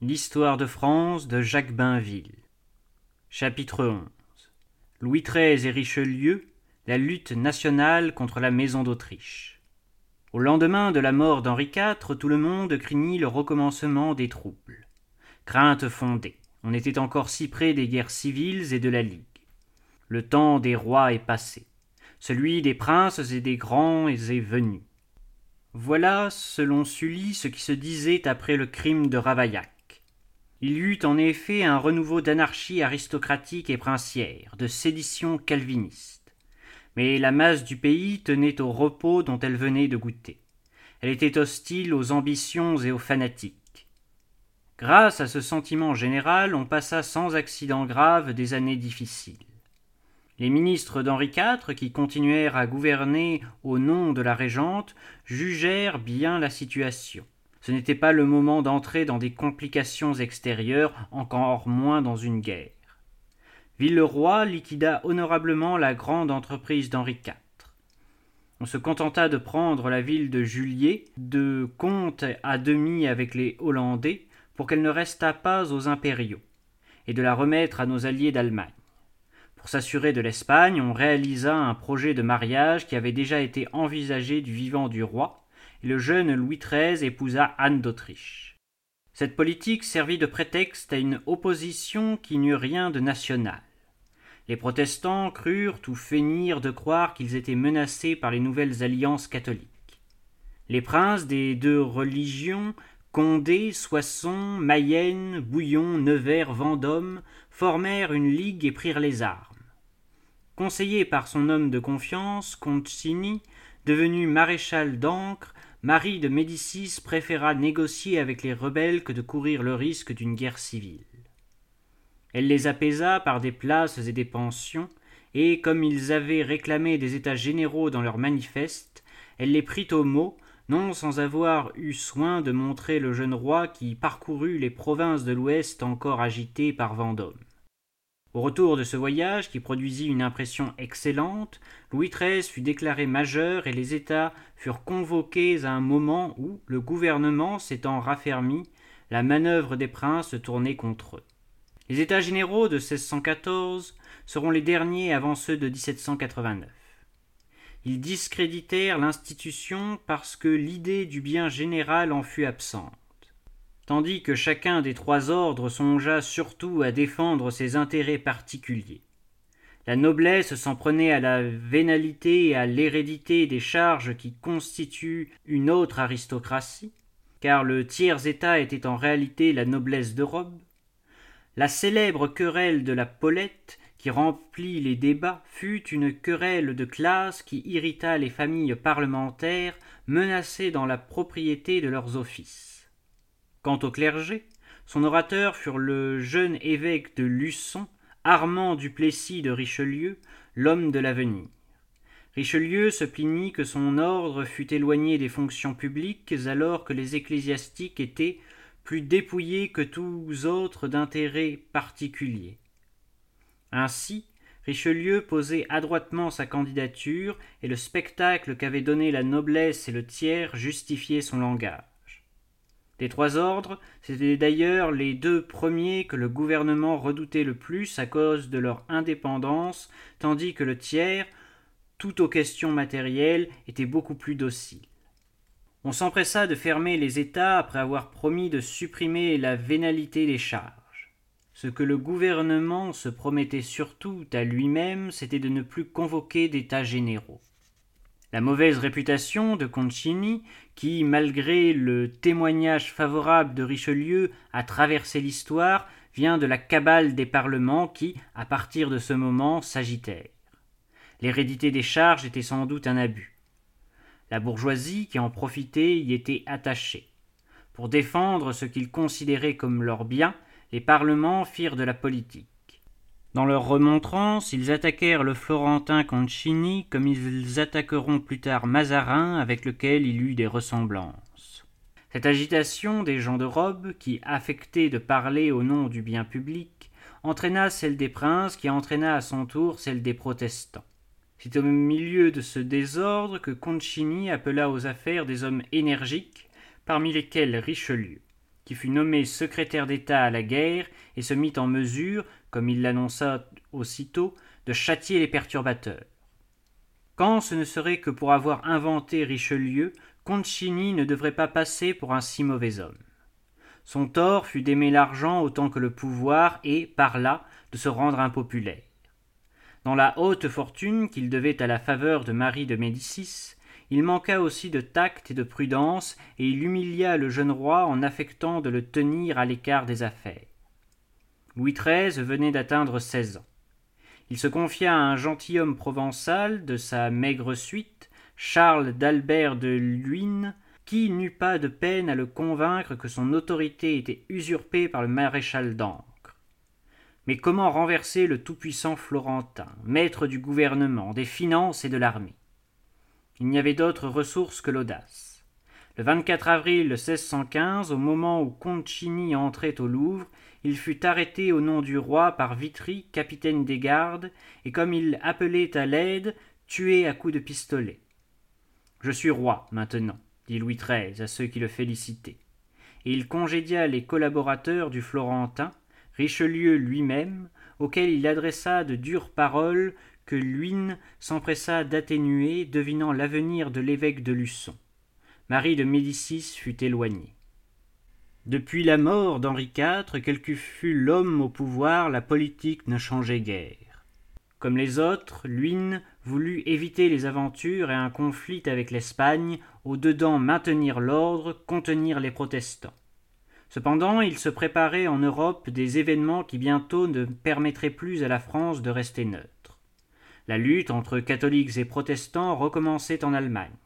L'histoire de France de Jacques Bainville. Chapitre 11 Louis XIII et Richelieu, la lutte nationale contre la maison d'Autriche. Au lendemain de la mort d'Henri IV, tout le monde craignit le recommencement des troubles. Crainte fondée. On était encore si près des guerres civiles et de la Ligue. Le temps des rois est passé. Celui des princes et des grands est venu. Voilà, selon Sully, ce qui se disait après le crime de Ravaillac. Il y eut en effet un renouveau d'anarchie aristocratique et princière, de sédition calviniste. Mais la masse du pays tenait au repos dont elle venait de goûter. Elle était hostile aux ambitions et aux fanatiques. Grâce à ce sentiment général, on passa sans accident grave des années difficiles. Les ministres d'Henri IV, qui continuèrent à gouverner au nom de la régente, jugèrent bien la situation. Ce n'était pas le moment d'entrer dans des complications extérieures, encore moins dans une guerre. Villeroy liquida honorablement la grande entreprise d'Henri IV. On se contenta de prendre la ville de Juliers, de compte à demi avec les Hollandais, pour qu'elle ne restât pas aux impériaux, et de la remettre à nos alliés d'Allemagne. Pour s'assurer de l'Espagne, on réalisa un projet de mariage qui avait déjà été envisagé du vivant du roi, le jeune Louis XIII épousa Anne d'Autriche. Cette politique servit de prétexte à une opposition qui n'eut rien de national. Les protestants crurent ou feignirent de croire qu'ils étaient menacés par les nouvelles alliances catholiques. Les princes des deux religions, Condé, Soissons, Mayenne, Bouillon, Nevers, Vendôme, formèrent une ligue et prirent les armes. Conseillé par son homme de confiance, Concini, devenu maréchal d'Ancre, Marie de Médicis préféra négocier avec les rebelles que de courir le risque d'une guerre civile. Elle les apaisa par des places et des pensions, et comme ils avaient réclamé des états généraux dans leur manifeste, elle les prit au mot, non sans avoir eu soin de montrer le jeune roi qui parcourut les provinces de l'Ouest encore agitées par Vendôme. Au retour de ce voyage, qui produisit une impression excellente, Louis XIII fut déclaré majeur et les États furent convoqués à un moment où, le gouvernement s'étant raffermi, la manœuvre des princes tournait contre eux. Les États généraux de 1614 seront les derniers avant ceux de 1789. Ils discréditèrent l'institution parce que l'idée du bien général en fut absente tandis que chacun des trois ordres songea surtout à défendre ses intérêts particuliers. La noblesse s'en prenait à la vénalité et à l'hérédité des charges qui constituent une autre aristocratie, car le tiers état était en réalité la noblesse de robe. La célèbre querelle de la Paulette, qui remplit les débats, fut une querelle de classe qui irrita les familles parlementaires menacées dans la propriété de leurs offices. Quant au clergé, son orateur fut le jeune évêque de Luçon, Armand du Plessis de Richelieu, l'homme de l'avenir. Richelieu se plaignit que son ordre fût éloigné des fonctions publiques alors que les ecclésiastiques étaient plus dépouillés que tous autres d'intérêts particuliers. Ainsi, Richelieu posait adroitement sa candidature, et le spectacle qu'avaient donné la noblesse et le tiers justifiait son langage. Des trois ordres, c'étaient d'ailleurs les deux premiers que le gouvernement redoutait le plus à cause de leur indépendance, tandis que le tiers, tout aux questions matérielles, était beaucoup plus docile. On s'empressa de fermer les États après avoir promis de supprimer la vénalité des charges. Ce que le gouvernement se promettait surtout à lui-même, c'était de ne plus convoquer d'états généraux. La mauvaise réputation de Concini, qui, malgré le témoignage favorable de Richelieu, a traversé l'histoire, vient de la cabale des parlements qui, à partir de ce moment, s'agitèrent. L'hérédité des charges était sans doute un abus. La bourgeoisie, qui en profitait, y était attachée. Pour défendre ce qu'ils considéraient comme leur bien, les parlements firent de la politique. Dans leur remontrance, ils attaquèrent le Florentin Concini comme ils attaqueront plus tard Mazarin avec lequel il eut des ressemblances. Cette agitation des gens de robe, qui affectaient de parler au nom du bien public, entraîna celle des princes, qui entraîna à son tour celle des protestants. C'est au milieu de ce désordre que Concini appela aux affaires des hommes énergiques, parmi lesquels Richelieu fut nommé secrétaire d'État à la guerre et se mit en mesure, comme il l'annonça aussitôt, de châtier les perturbateurs. Quand ce ne serait que pour avoir inventé Richelieu, Concini ne devrait pas passer pour un si mauvais homme. Son tort fut d'aimer l'argent autant que le pouvoir et, par là, de se rendre impopulaire. Dans la haute fortune qu'il devait à la faveur de Marie de Médicis, il manqua aussi de tact et de prudence, et il humilia le jeune roi en affectant de le tenir à l'écart des affaires. Louis XIII venait d'atteindre seize ans. Il se confia à un gentilhomme provençal de sa maigre suite, Charles d'Albert de Luynes, qui n'eut pas de peine à le convaincre que son autorité était usurpée par le maréchal d'Ancre. Mais comment renverser le tout-puissant Florentin, maître du gouvernement, des finances et de l'armée? Il n'y avait d'autre ressource que l'audace. Le 24 avril 1615, au moment où Concini entrait au Louvre, il fut arrêté au nom du roi par Vitry, capitaine des gardes, et comme il appelait à l'aide, tué à coups de pistolet. Je suis roi maintenant, dit Louis XIII à ceux qui le félicitaient. Et il congédia les collaborateurs du Florentin, Richelieu lui-même, auquel il adressa de dures paroles que Luynes s'empressa d'atténuer, devinant l'avenir de l'évêque de Luçon. Marie de Médicis fut éloignée. Depuis la mort d'Henri IV, quel que fût l'homme au pouvoir, la politique ne changeait guère. Comme les autres, Luynes voulut éviter les aventures et un conflit avec l'Espagne, au dedans maintenir l'ordre, contenir les protestants. Cependant, il se préparait en Europe des événements qui bientôt ne permettraient plus à la France de rester neutre. La lutte entre catholiques et protestants recommençait en Allemagne.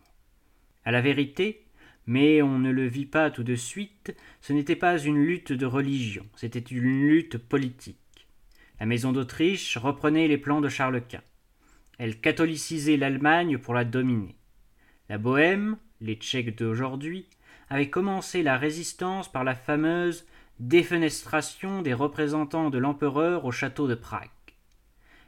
À la vérité, mais on ne le vit pas tout de suite, ce n'était pas une lutte de religion, c'était une lutte politique. La maison d'Autriche reprenait les plans de Charles Quint. Elle catholicisait l'Allemagne pour la dominer. La Bohême, les Tchèques d'aujourd'hui, avait commencé la résistance par la fameuse défenestration des représentants de l'empereur au château de Prague.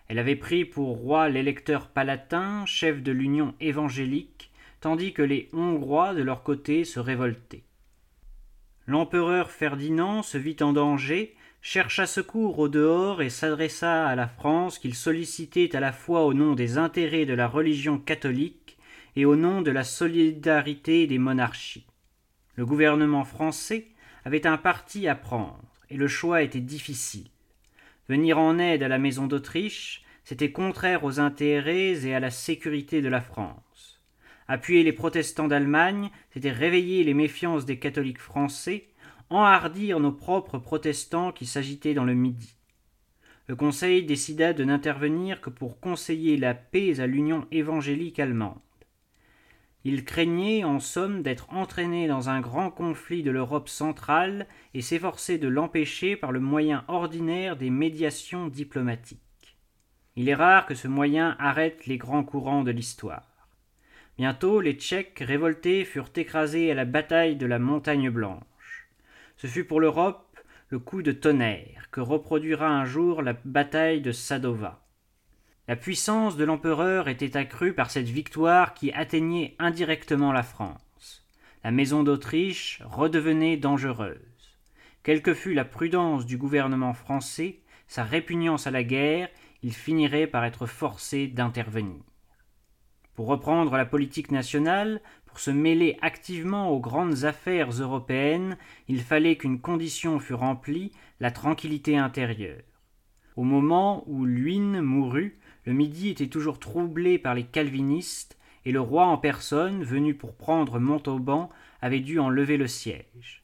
Elle avait pris pour roi l'électeur palatin, chef de l'union évangélique, tandis que les Hongrois de leur côté se révoltaient. L'empereur Ferdinand se vit en danger, chercha secours au dehors et s'adressa à la France qu'il sollicitait à la fois au nom des intérêts de la religion catholique et au nom de la solidarité des monarchies. Le gouvernement français avait un parti à prendre, et le choix était difficile. Venir en aide à la maison d'Autriche, c'était contraire aux intérêts et à la sécurité de la France. Appuyer les protestants d'Allemagne, c'était réveiller les méfiances des catholiques français, enhardir nos propres protestants qui s'agitaient dans le Midi. Le Conseil décida de n'intervenir que pour conseiller la paix à l'Union évangélique allemande. Il craignait, en somme, d'être entraîné dans un grand conflit de l'Europe centrale et s'efforçait de l'empêcher par le moyen ordinaire des médiations diplomatiques. Il est rare que ce moyen arrête les grands courants de l'histoire. Bientôt les Tchèques révoltés furent écrasés à la bataille de la Montagne Blanche. Ce fut pour l'Europe le coup de tonnerre que reproduira un jour la bataille de Sadova. La puissance de l'empereur était accrue par cette victoire qui atteignait indirectement la France. La maison d'Autriche redevenait dangereuse. Quelle que fût la prudence du gouvernement français, sa répugnance à la guerre, il finirait par être forcé d'intervenir. Pour reprendre la politique nationale, pour se mêler activement aux grandes affaires européennes, il fallait qu'une condition fût remplie, la tranquillité intérieure. Au moment où Luynes mourut, le Midi était toujours troublé par les calvinistes, et le roi en personne, venu pour prendre Montauban, avait dû en lever le siège.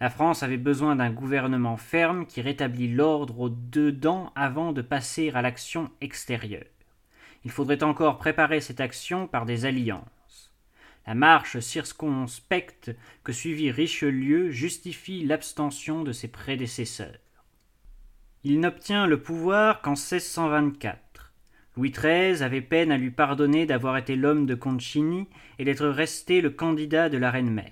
La France avait besoin d'un gouvernement ferme qui rétablit l'ordre au dedans avant de passer à l'action extérieure. Il faudrait encore préparer cette action par des alliances. La marche circonspecte que suivit Richelieu justifie l'abstention de ses prédécesseurs. Il n'obtient le pouvoir qu'en 1624. Louis XIII avait peine à lui pardonner d'avoir été l'homme de Concini et d'être resté le candidat de la reine-mère.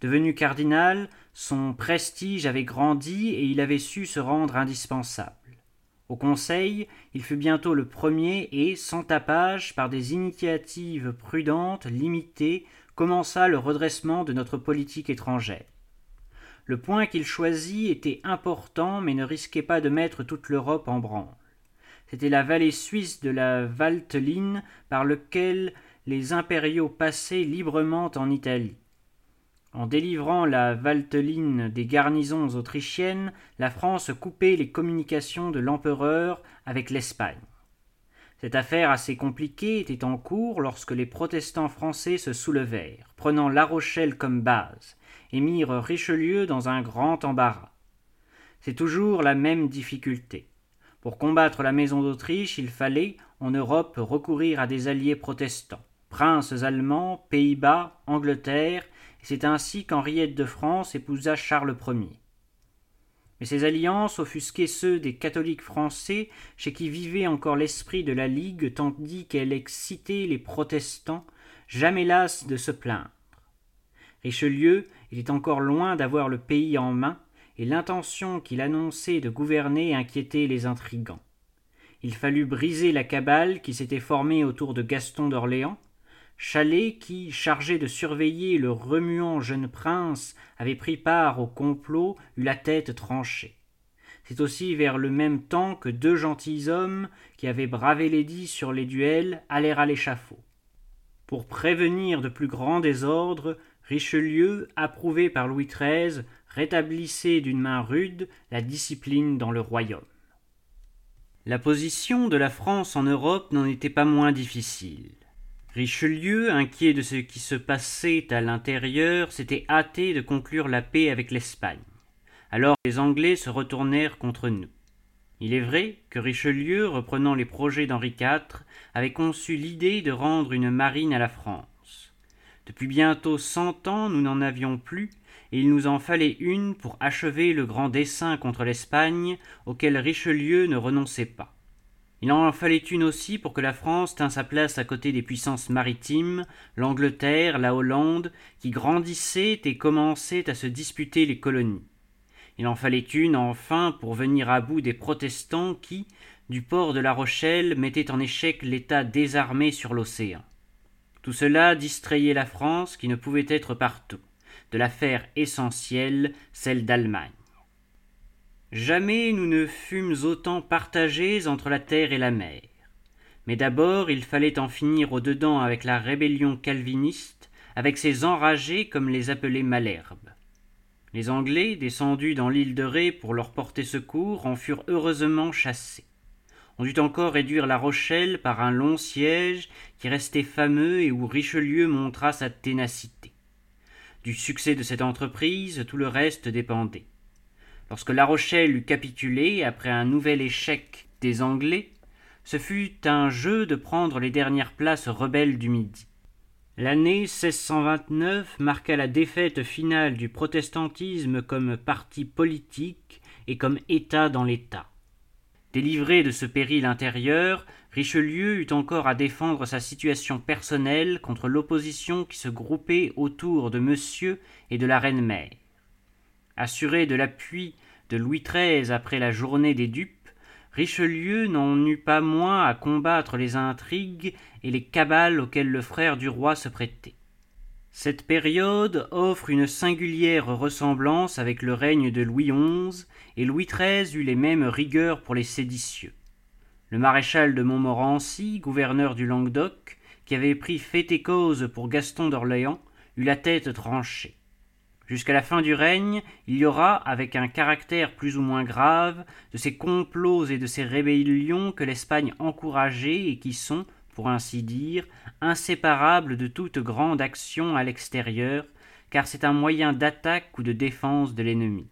Devenu cardinal, son prestige avait grandi et il avait su se rendre indispensable. Au Conseil, il fut bientôt le premier et, sans tapage, par des initiatives prudentes, limitées, commença le redressement de notre politique étrangère. le point qu'il choisit était important mais ne risquait pas de mettre toute l'Europe en branle. C'était la vallée suisse de la Valteline par lequel les impériaux passaient librement en Italie. En délivrant la Valteline des garnisons autrichiennes, la France coupait les communications de l'empereur avec l'Espagne. Cette affaire assez compliquée était en cours lorsque les protestants français se soulevèrent, prenant La Rochelle comme base, et mirent Richelieu dans un grand embarras. C'est toujours la même difficulté. Pour combattre la maison d'Autriche, il fallait, en Europe, recourir à des alliés protestants, princes allemands, Pays-Bas, Angleterre, et c'est ainsi qu'Henriette de France épousa Charles Ier. Mais ces alliances offusquaient ceux des catholiques français chez qui vivait encore l'esprit de la Ligue tandis qu'elle excitait les protestants, jamais las de se plaindre. Richelieu était encore loin d'avoir le pays en main, et l'intention qu'il annonçait de gouverner inquiétait les intrigants. Il fallut briser la cabale qui s'était formée autour de Gaston d'Orléans, Chalet, qui, chargé de surveiller le remuant jeune prince, avait pris part au complot, eut la tête tranchée. C'est aussi vers le même temps que deux gentilshommes, qui avaient bravé l'édit sur les duels, allèrent à l'échafaud. Pour prévenir de plus grands désordres, Richelieu, approuvé par Louis XIII, rétablissait d'une main rude la discipline dans le royaume. La position de la France en Europe n'en était pas moins difficile. Richelieu, inquiet de ce qui se passait à l'intérieur, s'était hâté de conclure la paix avec l'Espagne. Alors les Anglais se retournèrent contre nous. Il est vrai que Richelieu, reprenant les projets d'Henri IV, avait conçu l'idée de rendre une marine à la France. Depuis bientôt cent ans, nous n'en avions plus, et il nous en fallait une pour achever le grand dessein contre l'Espagne auquel Richelieu ne renonçait pas. Il en fallait une aussi pour que la France tînt sa place à côté des puissances maritimes, l'Angleterre, la Hollande, qui grandissaient et commençaient à se disputer les colonies. Il en fallait une, enfin, pour venir à bout des protestants qui, du port de La Rochelle, mettaient en échec l'État désarmé sur l'océan. Tout cela distrayait la France qui ne pouvait être partout, de l'affaire essentielle, celle d'Allemagne. Jamais nous ne fûmes autant partagés entre la terre et la mer. Mais d'abord il fallait en finir au dedans avec la rébellion calviniste, avec ces enragés comme les appelait Malherbe. Les Anglais, descendus dans l'île de Ré pour leur porter secours, en furent heureusement chassés. On dut encore réduire La Rochelle par un long siège qui restait fameux et où Richelieu montra sa ténacité. Du succès de cette entreprise, tout le reste dépendait. Lorsque La Rochelle eut capitulé après un nouvel échec des Anglais, ce fut un jeu de prendre les dernières places rebelles du Midi. L'année 1629 marqua la défaite finale du protestantisme comme parti politique et comme État dans l'État. Délivré de ce péril intérieur, Richelieu eut encore à défendre sa situation personnelle contre l'opposition qui se groupait autour de monsieur et de la reine-mère. Assuré de l'appui de Louis XIII après la journée des dupes, Richelieu n'en eut pas moins à combattre les intrigues et les cabales auxquelles le frère du roi se prêtait. Cette période offre une singulière ressemblance avec le règne de Louis XI, et Louis XIII eut les mêmes rigueurs pour les séditieux. Le maréchal de Montmorency, gouverneur du Languedoc, qui avait pris fait et cause pour Gaston d'Orléans, eut la tête tranchée. Jusqu'à la fin du règne, il y aura, avec un caractère plus ou moins grave, de ces complots et de ces rébellions que l'Espagne encourageait et qui sont, pour ainsi dire, inséparables de toute grande action à l'extérieur, car c'est un moyen d'attaque ou de défense de l'ennemi.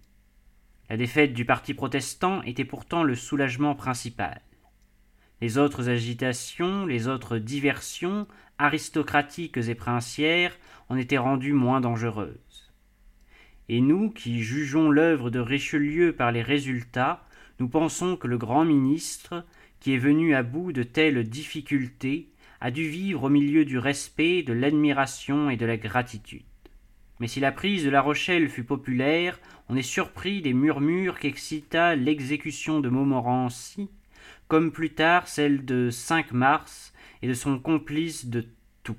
La défaite du parti protestant était pourtant le soulagement principal. Les autres agitations, les autres diversions, aristocratiques et princières, en étaient rendues moins dangereuses et nous qui jugeons l'œuvre de Richelieu par les résultats, nous pensons que le grand ministre, qui est venu à bout de telles difficultés, a dû vivre au milieu du respect, de l'admiration et de la gratitude. Mais si la prise de La Rochelle fut populaire, on est surpris des murmures qu'excita l'exécution de Montmorency, comme plus tard celle de 5 mars et de son complice de tout.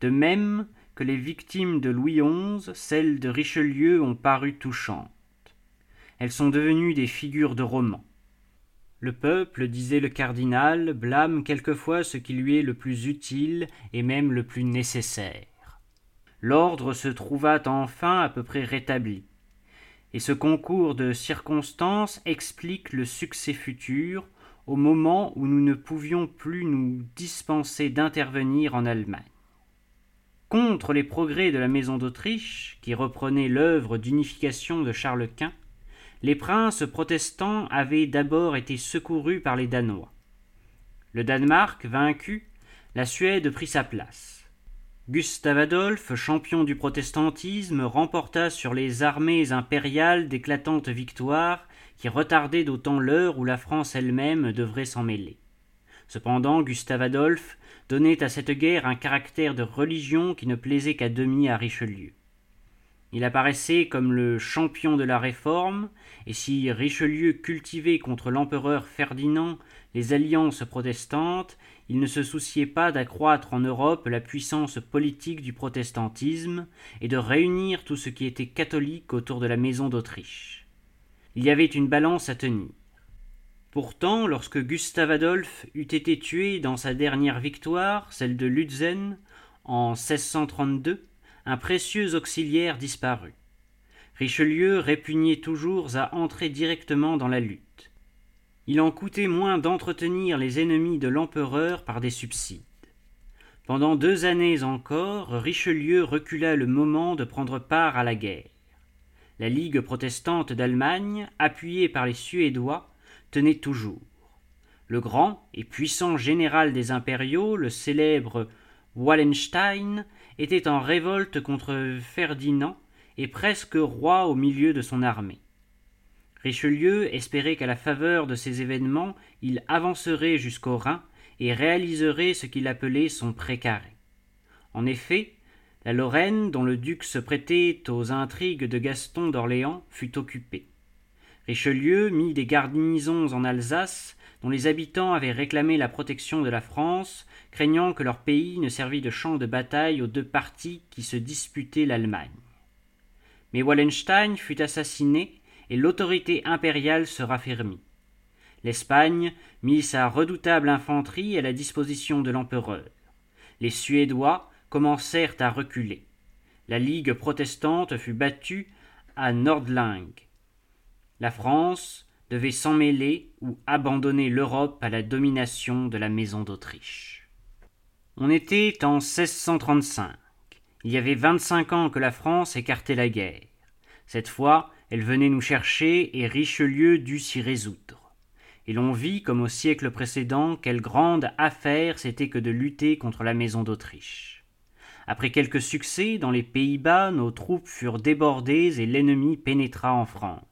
De même que les victimes de Louis XI, celles de Richelieu, ont paru touchantes. Elles sont devenues des figures de roman. Le peuple, disait le cardinal, blâme quelquefois ce qui lui est le plus utile et même le plus nécessaire. L'ordre se trouva enfin à peu près rétabli, et ce concours de circonstances explique le succès futur au moment où nous ne pouvions plus nous dispenser d'intervenir en Allemagne. Contre les progrès de la maison d'Autriche, qui reprenait l'œuvre d'unification de Charles Quint, les princes protestants avaient d'abord été secourus par les Danois. Le Danemark vaincu, la Suède prit sa place. Gustave Adolphe, champion du protestantisme, remporta sur les armées impériales d'éclatantes victoires qui retardaient d'autant l'heure où la France elle-même devrait s'en mêler. Cependant, Gustave Adolphe donnait à cette guerre un caractère de religion qui ne plaisait qu'à demi à Richelieu. Il apparaissait comme le champion de la réforme, et si Richelieu cultivait contre l'empereur Ferdinand les alliances protestantes, il ne se souciait pas d'accroître en Europe la puissance politique du protestantisme et de réunir tout ce qui était catholique autour de la maison d'Autriche. Il y avait une balance à tenir. Pourtant, lorsque Gustave Adolphe eut été tué dans sa dernière victoire, celle de Lutzen, en 1632, un précieux auxiliaire disparut. Richelieu répugnait toujours à entrer directement dans la lutte. Il en coûtait moins d'entretenir les ennemis de l'empereur par des subsides. Pendant deux années encore, Richelieu recula le moment de prendre part à la guerre. La Ligue protestante d'Allemagne, appuyée par les Suédois, tenait toujours. Le grand et puissant général des impériaux, le célèbre Wallenstein, était en révolte contre Ferdinand et presque roi au milieu de son armée. Richelieu espérait qu'à la faveur de ces événements il avancerait jusqu'au Rhin et réaliserait ce qu'il appelait son précaré. En effet, la Lorraine, dont le duc se prêtait aux intrigues de Gaston d'Orléans, fut occupée. Richelieu mit des garnisons en Alsace, dont les habitants avaient réclamé la protection de la France, craignant que leur pays ne servît de champ de bataille aux deux partis qui se disputaient l'Allemagne. Mais Wallenstein fut assassiné et l'autorité impériale se raffermit. L'Espagne mit sa redoutable infanterie à la disposition de l'empereur. Les Suédois commencèrent à reculer. La Ligue protestante fut battue à Nordling. La France devait s'en mêler ou abandonner l'Europe à la domination de la maison d'Autriche. On était en 1635. Il y avait vingt-cinq ans que la France écartait la guerre. Cette fois, elle venait nous chercher et Richelieu dut s'y résoudre. Et l'on vit, comme au siècle précédent, quelle grande affaire c'était que de lutter contre la maison d'Autriche. Après quelques succès dans les Pays-Bas, nos troupes furent débordées et l'ennemi pénétra en France.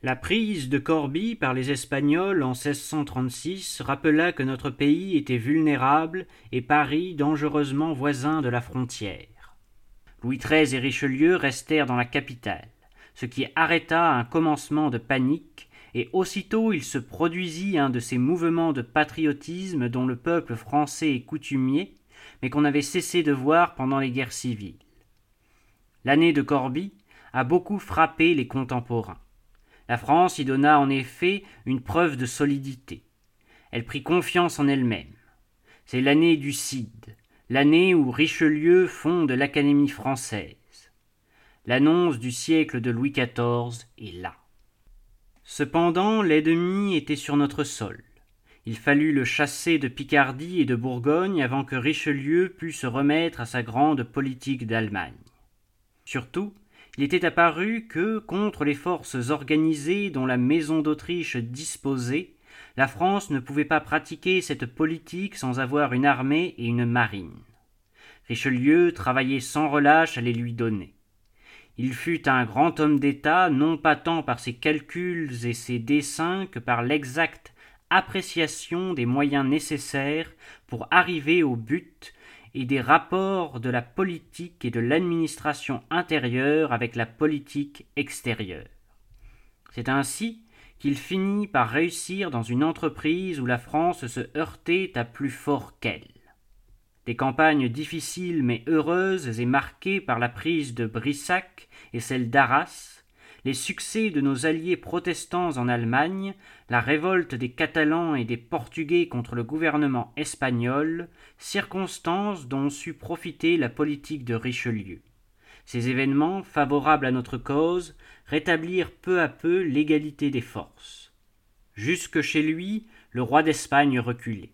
La prise de Corbie par les Espagnols en 1636 rappela que notre pays était vulnérable et Paris dangereusement voisin de la frontière. Louis XIII et Richelieu restèrent dans la capitale, ce qui arrêta un commencement de panique, et aussitôt il se produisit un de ces mouvements de patriotisme dont le peuple français est coutumier, mais qu'on avait cessé de voir pendant les guerres civiles. L'année de Corbie a beaucoup frappé les contemporains. La France y donna en effet une preuve de solidité. Elle prit confiance en elle-même. C'est l'année du Cid, l'année où Richelieu fonde l'Académie française. L'annonce du siècle de Louis XIV est là. Cependant, l'ennemi était sur notre sol. Il fallut le chasser de Picardie et de Bourgogne avant que Richelieu pût se remettre à sa grande politique d'Allemagne. Surtout, il était apparu que, contre les forces organisées dont la maison d'Autriche disposait, la France ne pouvait pas pratiquer cette politique sans avoir une armée et une marine. Richelieu travaillait sans relâche à les lui donner. Il fut un grand homme d'État, non pas tant par ses calculs et ses desseins que par l'exacte appréciation des moyens nécessaires pour arriver au but et des rapports de la politique et de l'administration intérieure avec la politique extérieure. C'est ainsi qu'il finit par réussir dans une entreprise où la France se heurtait à plus fort qu'elle. des campagnes difficiles mais heureuses et marquées par la prise de Brissac et celle d'Arras, les succès de nos alliés protestants en Allemagne, la révolte des Catalans et des Portugais contre le gouvernement espagnol, circonstances dont sut profiter la politique de Richelieu. Ces événements, favorables à notre cause, rétablirent peu à peu l'égalité des forces. Jusque chez lui, le roi d'Espagne reculait.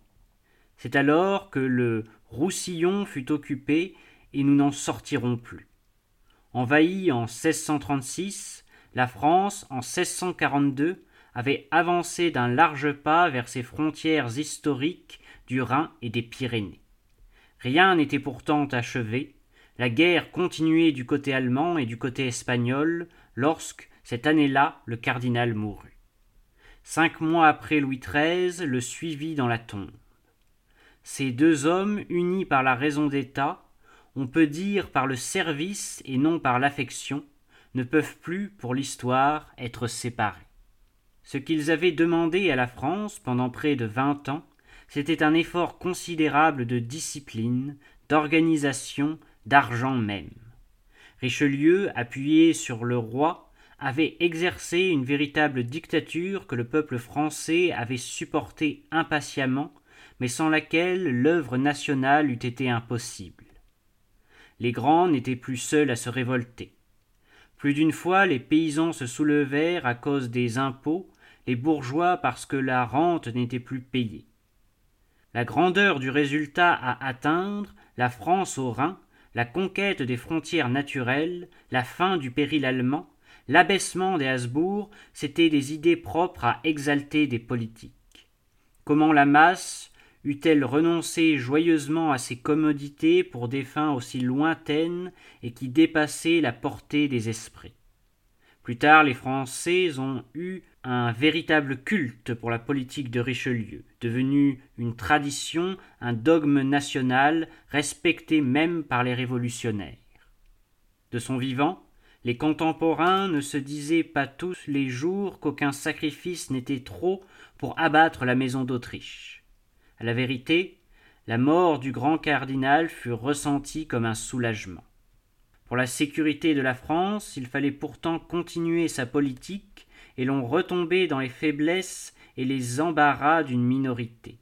C'est alors que le Roussillon fut occupé et nous n'en sortirons plus. Envahie en 1636, la France, en 1642, avait avancé d'un large pas vers ses frontières historiques du Rhin et des Pyrénées. Rien n'était pourtant achevé, la guerre continuait du côté allemand et du côté espagnol lorsque, cette année-là, le cardinal mourut. Cinq mois après Louis XIII le suivit dans la tombe. Ces deux hommes, unis par la raison d'État, on peut dire par le service et non par l'affection, ne peuvent plus, pour l'histoire, être séparés. Ce qu'ils avaient demandé à la France pendant près de vingt ans, c'était un effort considérable de discipline, d'organisation, d'argent même. Richelieu, appuyé sur le roi, avait exercé une véritable dictature que le peuple français avait supportée impatiemment, mais sans laquelle l'œuvre nationale eût été impossible. Les grands n'étaient plus seuls à se révolter. Plus d'une fois les paysans se soulevèrent à cause des impôts, les bourgeois parce que la rente n'était plus payée. La grandeur du résultat à atteindre, la France au Rhin, la conquête des frontières naturelles, la fin du péril allemand, l'abaissement des Habsbourg, c'étaient des idées propres à exalter des politiques. Comment la masse eût-elle renoncé joyeusement à ses commodités pour des fins aussi lointaines et qui dépassaient la portée des esprits? Plus tard, les Français ont eu un véritable culte pour la politique de Richelieu, devenu une tradition, un dogme national, respecté même par les révolutionnaires. De son vivant, les contemporains ne se disaient pas tous les jours qu'aucun sacrifice n'était trop pour abattre la maison d'Autriche. À la vérité, la mort du grand cardinal fut ressentie comme un soulagement. Pour la sécurité de la France, il fallait pourtant continuer sa politique et l'on retombait dans les faiblesses et les embarras d'une minorité.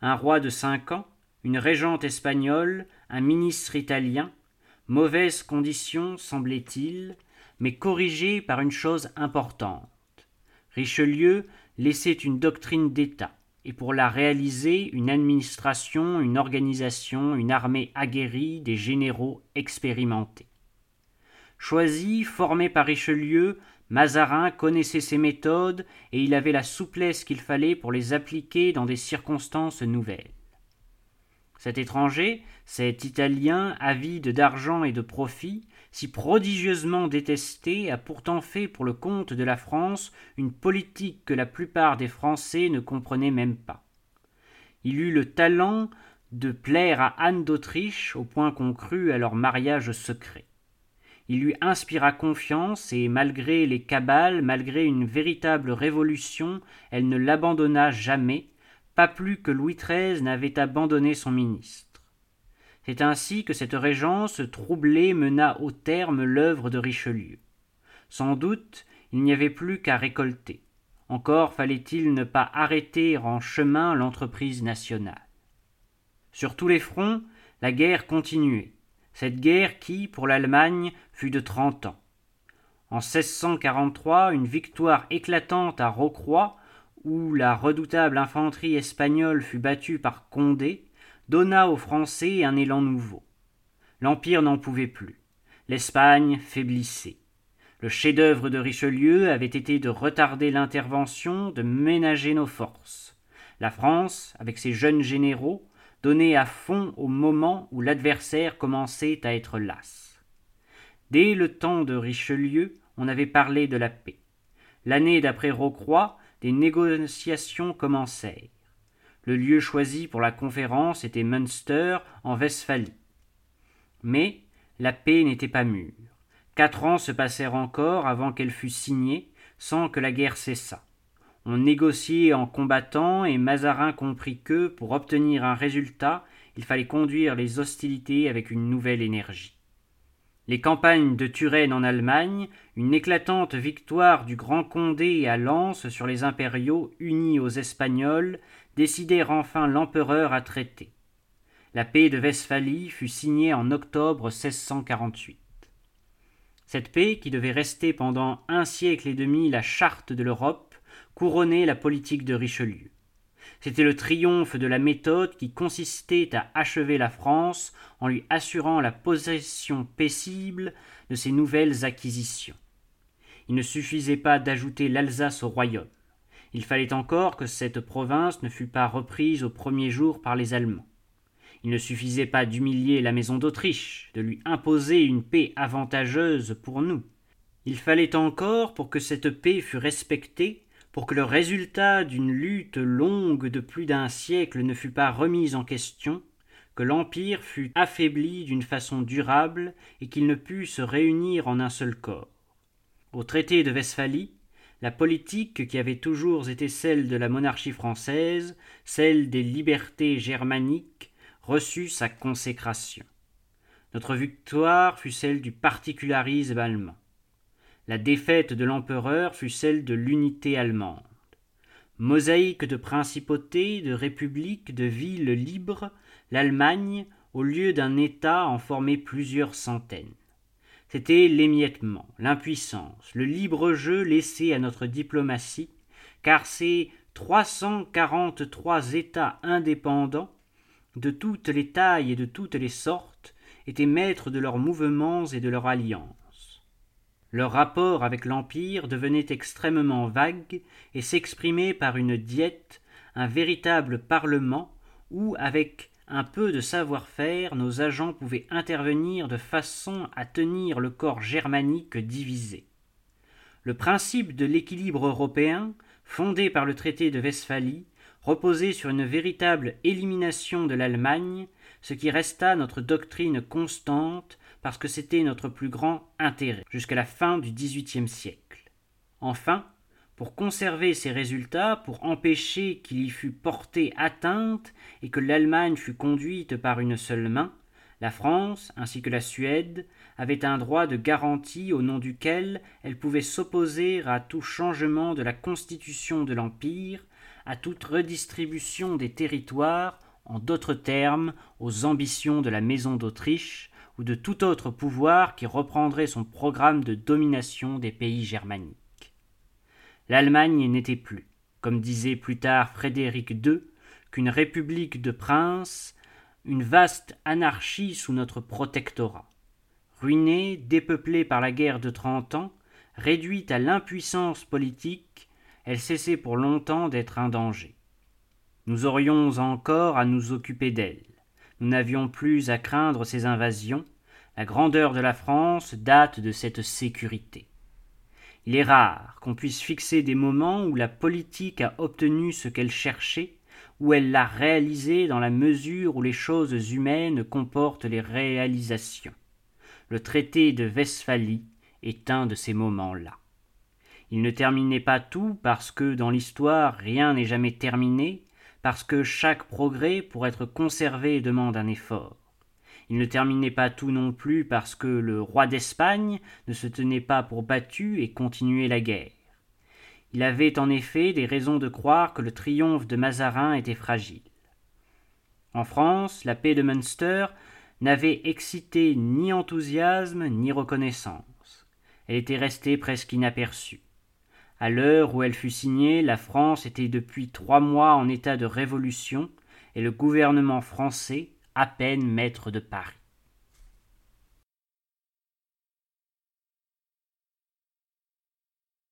Un roi de cinq ans, une régente espagnole, un ministre italien, mauvaise condition, semblait-il, mais corrigée par une chose importante. Richelieu laissait une doctrine d'État, et pour la réaliser une administration, une organisation, une armée aguerrie, des généraux expérimentés. Choisi, formé par Richelieu, Mazarin connaissait ses méthodes et il avait la souplesse qu'il fallait pour les appliquer dans des circonstances nouvelles. Cet étranger, cet Italien, avide d'argent et de profit, si prodigieusement détesté, a pourtant fait pour le compte de la France une politique que la plupart des Français ne comprenaient même pas. Il eut le talent de plaire à Anne d'Autriche au point qu'on crut à leur mariage secret. Il lui inspira confiance et malgré les cabales, malgré une véritable révolution, elle ne l'abandonna jamais, pas plus que Louis XIII n'avait abandonné son ministre. C'est ainsi que cette régence troublée mena au terme l'œuvre de Richelieu. Sans doute il n'y avait plus qu'à récolter. Encore fallait-il ne pas arrêter en chemin l'entreprise nationale. Sur tous les fronts, la guerre continuait cette guerre qui, pour l'Allemagne, fut de trente ans. En 1643, une victoire éclatante à Rocroi, où la redoutable infanterie espagnole fut battue par Condé, donna aux Français un élan nouveau. L'Empire n'en pouvait plus. L'Espagne faiblissait. Le chef-d'œuvre de Richelieu avait été de retarder l'intervention, de ménager nos forces. La France, avec ses jeunes généraux, donné à fond au moment où l'adversaire commençait à être las. Dès le temps de Richelieu, on avait parlé de la paix. L'année d'après Rocroi, des négociations commencèrent. Le lieu choisi pour la conférence était Münster, en Westphalie. Mais la paix n'était pas mûre. Quatre ans se passèrent encore avant qu'elle fût signée, sans que la guerre cessât. On négociait en combattant et Mazarin comprit que, pour obtenir un résultat, il fallait conduire les hostilités avec une nouvelle énergie. Les campagnes de Turenne en Allemagne, une éclatante victoire du Grand Condé à Lens sur les impériaux unis aux Espagnols, décidèrent enfin l'empereur à traiter. La paix de Westphalie fut signée en octobre 1648. Cette paix, qui devait rester pendant un siècle et demi la charte de l'Europe, couronnait la politique de Richelieu. C'était le triomphe de la méthode qui consistait à achever la France en lui assurant la possession paisible de ses nouvelles acquisitions. Il ne suffisait pas d'ajouter l'Alsace au royaume. Il fallait encore que cette province ne fût pas reprise au premier jour par les Allemands. Il ne suffisait pas d'humilier la maison d'Autriche, de lui imposer une paix avantageuse pour nous. Il fallait encore, pour que cette paix fût respectée, pour que le résultat d'une lutte longue de plus d'un siècle ne fût pas remis en question, que l'Empire fût affaibli d'une façon durable et qu'il ne pût se réunir en un seul corps. Au traité de Westphalie, la politique qui avait toujours été celle de la monarchie française, celle des libertés germaniques, reçut sa consécration. Notre victoire fut celle du particularisme allemand. La défaite de l'empereur fut celle de l'unité allemande. Mosaïque de principautés, de républiques, de villes libres, l'Allemagne, au lieu d'un État, en formait plusieurs centaines. C'était l'émiettement, l'impuissance, le libre jeu laissé à notre diplomatie, car ces trois cent quarante-trois États indépendants, de toutes les tailles et de toutes les sortes, étaient maîtres de leurs mouvements et de leurs alliances. Leur rapport avec l'Empire devenait extrêmement vague et s'exprimait par une diète, un véritable parlement où, avec un peu de savoir-faire, nos agents pouvaient intervenir de façon à tenir le corps germanique divisé. Le principe de l'équilibre européen, fondé par le traité de Westphalie, reposait sur une véritable élimination de l'Allemagne, ce qui resta notre doctrine constante parce que c'était notre plus grand intérêt jusqu'à la fin du XVIIIe siècle. Enfin, pour conserver ces résultats, pour empêcher qu'il y fût porté atteinte et que l'Allemagne fût conduite par une seule main, la France, ainsi que la Suède, avaient un droit de garantie au nom duquel elle pouvait s'opposer à tout changement de la constitution de l'Empire, à toute redistribution des territoires, en d'autres termes, aux ambitions de la Maison d'Autriche, ou de tout autre pouvoir qui reprendrait son programme de domination des pays germaniques. L'Allemagne n'était plus, comme disait plus tard Frédéric II, qu'une république de princes, une vaste anarchie sous notre protectorat. Ruinée, dépeuplée par la guerre de trente ans, réduite à l'impuissance politique, elle cessait pour longtemps d'être un danger. Nous aurions encore à nous occuper d'elle. Nous n'avions plus à craindre ces invasions. La grandeur de la France date de cette sécurité. Il est rare qu'on puisse fixer des moments où la politique a obtenu ce qu'elle cherchait, où elle l'a réalisé dans la mesure où les choses humaines comportent les réalisations. Le traité de Westphalie est un de ces moments-là. Il ne terminait pas tout parce que dans l'histoire rien n'est jamais terminé, parce que chaque progrès, pour être conservé, demande un effort. Il ne terminait pas tout non plus parce que le roi d'Espagne ne se tenait pas pour battu et continuait la guerre. Il avait en effet des raisons de croire que le triomphe de Mazarin était fragile. En France, la paix de Münster n'avait excité ni enthousiasme ni reconnaissance. Elle était restée presque inaperçue. À l'heure où elle fut signée, la France était depuis trois mois en état de révolution, et le gouvernement français à peine maître de Paris.